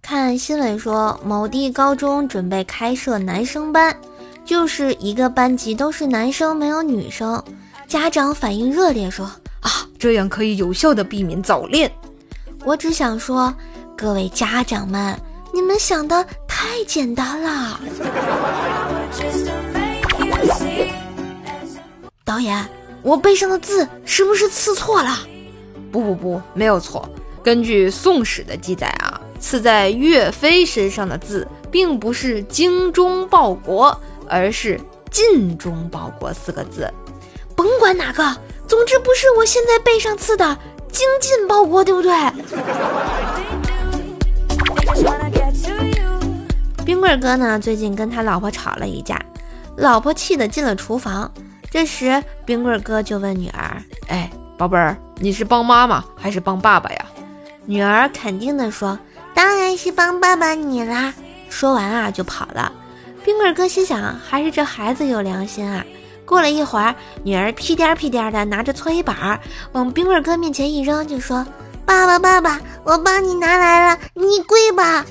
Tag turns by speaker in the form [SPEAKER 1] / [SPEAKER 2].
[SPEAKER 1] 看新闻说，某地高中准备开设男生班，就是一个班级都是男生，没有女生。家长反应热烈，说：“
[SPEAKER 2] 啊，这样可以有效的避免早恋。”
[SPEAKER 1] 我只想说，各位家长们，你们想的太简单了。导演，我背上的字是不是刺错了？
[SPEAKER 2] 不不不，没有错。根据《宋史》的记载啊，刺在岳飞身上的字，并不是“精忠报国”，而是“尽忠报国”四个字。
[SPEAKER 1] 甭管哪个，总之不是我现在背上刺的“精进报国”，对不对？冰棍哥呢，最近跟他老婆吵了一架，老婆气得进了厨房。这时，冰棍哥就问女儿：“
[SPEAKER 2] 哎，宝贝儿，你是帮妈妈还是帮爸爸呀？”
[SPEAKER 1] 女儿肯定的说：“当然是帮爸爸你啦！”说完啊，就跑了。冰棍哥心想：还是这孩子有良心啊。过了一会儿，女儿屁颠屁颠的拿着搓衣板往冰棍哥面前一扔，就说：“爸爸，爸爸，我帮你拿来了，你跪吧。”